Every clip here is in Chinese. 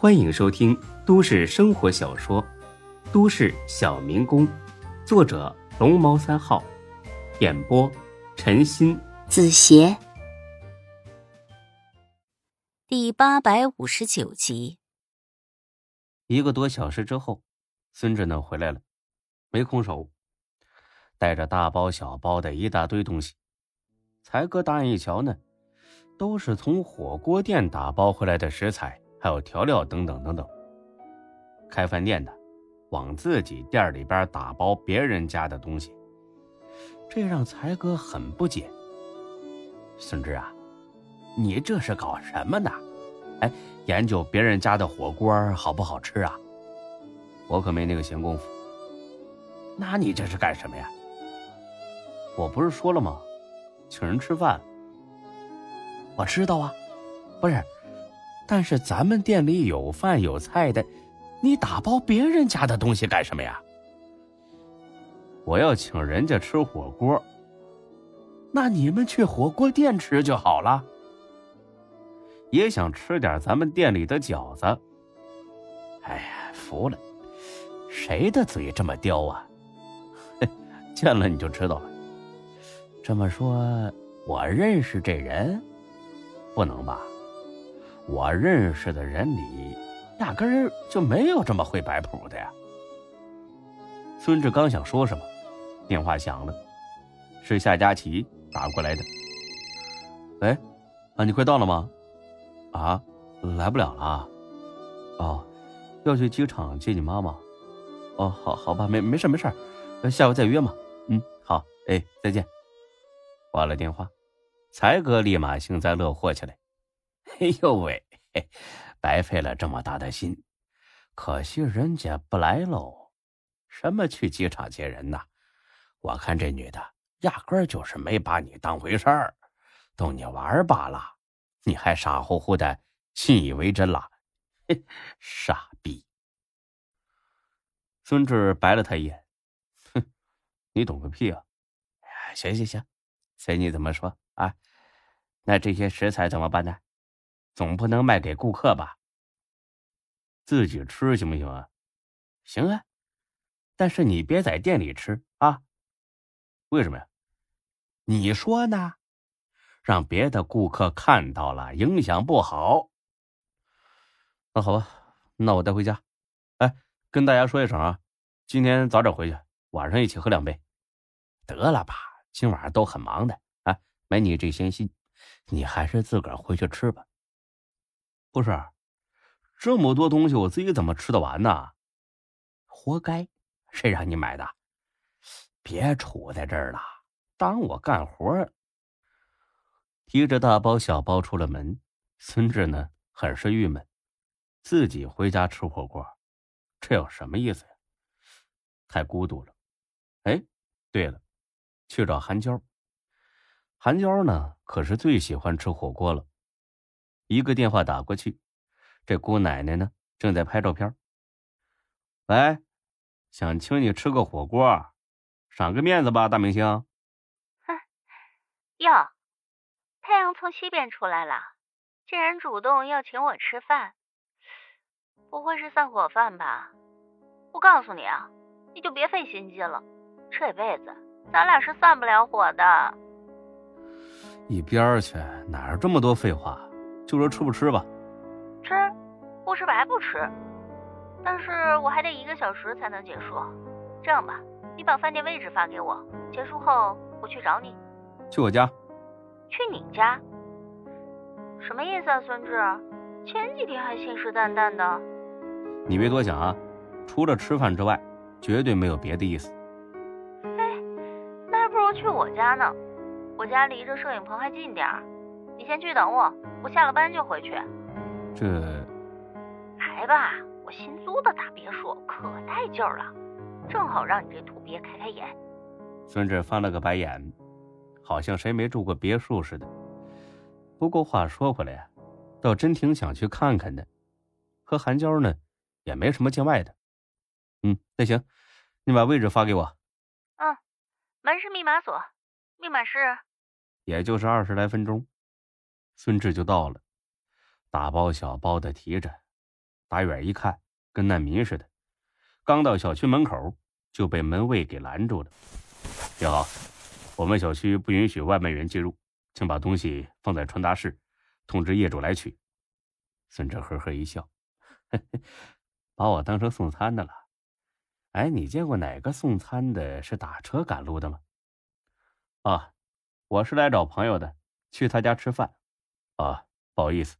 欢迎收听都市生活小说《都市小民工》，作者龙猫三号，演播陈鑫、子邪，第八百五十九集。一个多小时之后，孙志呢回来了，没空手，带着大包小包的一大堆东西。才哥大眼一瞧呢，都是从火锅店打包回来的食材。还有调料等等等等。开饭店的往自己店里边打包别人家的东西，这让才哥很不解。孙志啊，你这是搞什么呢？哎，研究别人家的火锅好不好吃啊？我可没那个闲工夫。那你这是干什么呀？我不是说了吗？请人吃饭。我知道啊，不是。但是咱们店里有饭有菜的，你打包别人家的东西干什么呀？我要请人家吃火锅，那你们去火锅店吃就好了。也想吃点咱们店里的饺子。哎呀，服了，谁的嘴这么刁啊？见了你就知道了。这么说，我认识这人？不能吧？我认识的人里，压根儿就没有这么会摆谱的呀。孙志刚想说什么，电话响了，是夏佳琪打过来的。喂，啊，你快到了吗？啊，来不了了。哦，要去机场接你妈妈。哦，好好吧，没没事没事，下回再约嘛。嗯，好，哎，再见。挂了电话，才哥立马幸灾乐祸起来。哎呦喂，白费了这么大的心，可惜人家不来喽。什么去机场接人呐？我看这女的压根儿就是没把你当回事儿，逗你玩罢了。你还傻乎乎的信以为真了，傻逼！孙志白了他一眼，哼，你懂个屁啊！行行行，随你怎么说啊。那这些食材怎么办呢？总不能卖给顾客吧？自己吃行不行啊？行啊，但是你别在店里吃啊。为什么呀？你说呢？让别的顾客看到了，影响不好。那好吧，那我带回家。哎，跟大家说一声啊，今天早点回去，晚上一起喝两杯。得了吧，今晚上都很忙的啊，没你这闲心，你还是自个儿回去吃吧。不是，这么多东西我自己怎么吃得完呢？活该，谁让你买的？别杵在这儿了，当我干活。提着大包小包出了门，孙志呢很是郁闷，自己回家吃火锅，这有什么意思呀？太孤独了。哎，对了，去找韩娇。韩娇呢可是最喜欢吃火锅了。一个电话打过去，这姑奶奶呢正在拍照片。喂，想请你吃个火锅，赏个面子吧，大明星。哼，哟，太阳从西边出来了，竟然主动要请我吃饭，不会是散伙饭吧？我告诉你啊，你就别费心机了，这辈子咱俩是散不了伙的。一边去，哪有这么多废话？就说吃不吃吧，吃，不吃白不吃。但是我还得一个小时才能结束。这样吧，你把饭店位置发给我，结束后我去找你。去我家？去你家？什么意思啊，孙志？前几天还信誓旦旦的。你别多想啊，除了吃饭之外，绝对没有别的意思。哎，那还不如去我家呢。我家离这摄影棚还近点儿。你先去等我，我下了班就回去。这，来吧，我新租的大别墅可带劲儿了，正好让你这土鳖开开眼。孙志翻了个白眼，好像谁没住过别墅似的。不过话说回来呀，倒真挺想去看看的。和韩娇呢，也没什么见外的。嗯，那行，你把位置发给我。嗯，门是密码锁，密码是。也就是二十来分钟。孙志就到了，大包小包的提着，打远一看，跟难民似的。刚到小区门口，就被门卫给拦住了。你好，我们小区不允许外卖员进入，请把东西放在传达室，通知业主来取。孙志呵呵一笑，把我当成送餐的了。哎，你见过哪个送餐的是打车赶路的吗？啊，我是来找朋友的，去他家吃饭。啊，不好意思，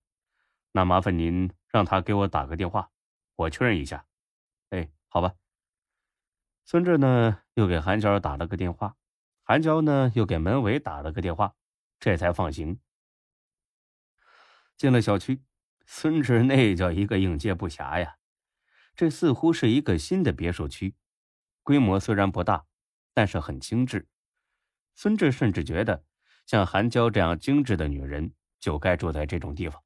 那麻烦您让他给我打个电话，我确认一下。哎，好吧。孙志呢，又给韩娇打了个电话，韩娇呢，又给门卫打了个电话，这才放行。进了小区，孙志那叫一个应接不暇呀。这似乎是一个新的别墅区，规模虽然不大，但是很精致。孙志甚至觉得，像韩娇这样精致的女人就该住在这种地方。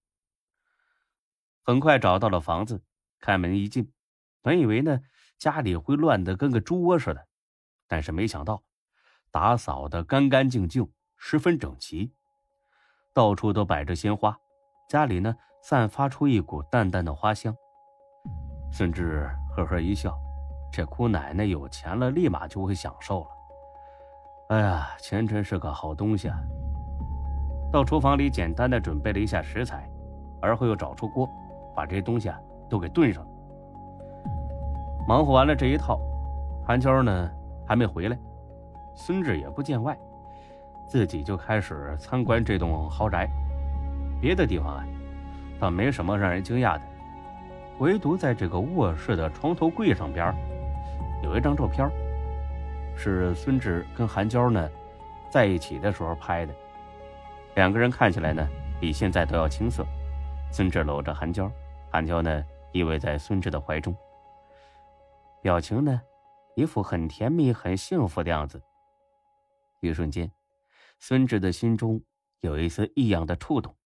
很快找到了房子，开门一进，本以为呢家里会乱得跟个猪窝似的，但是没想到，打扫的干干净净，十分整齐，到处都摆着鲜花，家里呢散发出一股淡淡的花香。孙志呵呵一笑，这姑奶奶有钱了，立马就会享受了。哎呀，钱真是个好东西啊！到厨房里简单的准备了一下食材，而后又找出锅，把这些东西啊都给炖上。忙活完了这一套，韩娇呢还没回来，孙志也不见外，自己就开始参观这栋豪宅。别的地方啊，倒没什么让人惊讶的。唯独在这个卧室的床头柜上边，有一张照片，是孙志跟韩娇呢在一起的时候拍的。两个人看起来呢比现在都要青涩。孙志搂着韩娇，韩娇呢依偎在孙志的怀中，表情呢一副很甜蜜、很幸福的样子。一瞬间，孙志的心中有一丝异样的触动。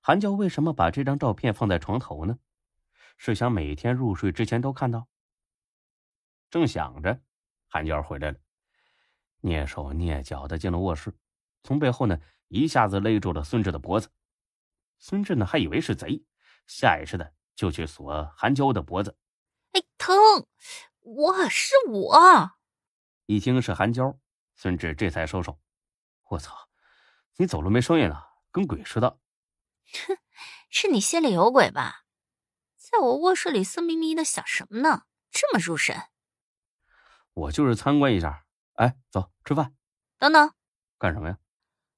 韩娇为什么把这张照片放在床头呢？是想每天入睡之前都看到。正想着，韩娇回来了，蹑手蹑脚的进了卧室，从背后呢一下子勒住了孙志的脖子。孙志呢还以为是贼，下意识的就去锁韩娇的脖子。哎，疼！我是我。一听是韩娇，孙志这才收手。我操，你走路没声音了，跟鬼似的。哼，是你心里有鬼吧？在我卧室里色眯眯的想什么呢？这么入神。我就是参观一下。哎，走，吃饭。等等，干什么呀？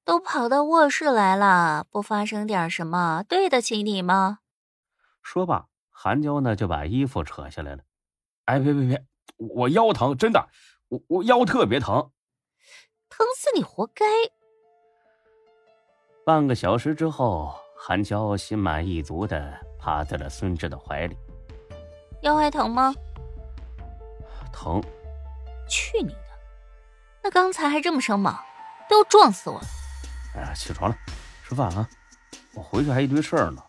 都跑到卧室来了，不发生点什么，对得起你吗？说罢，韩娇呢就把衣服扯下来了。哎，别别别，我腰疼，真的，我我腰特别疼。疼死你，活该。半个小时之后，韩娇心满意足的。趴在了孙志的怀里，腰还疼吗？疼。去你的！那刚才还这么生猛，都要撞死我了！哎呀，起床了，吃饭啊！我回去还一堆事儿呢。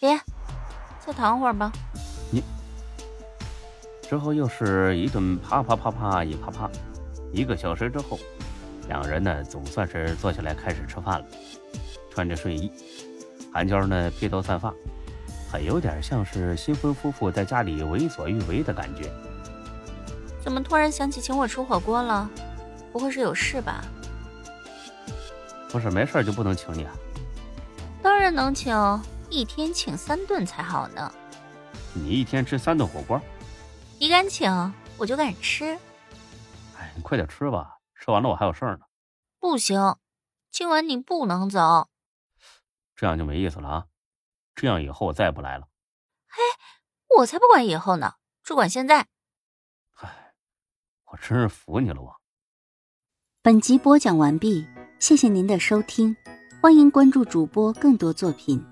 别，再躺会儿吧。你。之后又是一顿啪啪啪啪一啪啪，一个小时之后，两人呢总算是坐下来开始吃饭了。穿着睡衣，韩娇呢披头散发。很有点像是新婚夫妇在家里为所欲为的感觉。怎么突然想起请我吃火锅了？不会是有事吧？不是，没事就不能请你啊？当然能请，一天请三顿才好呢。你一天吃三顿火锅？你敢请，我就敢吃。哎，你快点吃吧，吃完了我还有事儿呢。不行，今晚你不能走。这样就没意思了啊。这样以后我再也不来了。嘿，我才不管以后呢，只管现在。唉，我真是服你了，我。本集播讲完毕，谢谢您的收听，欢迎关注主播更多作品。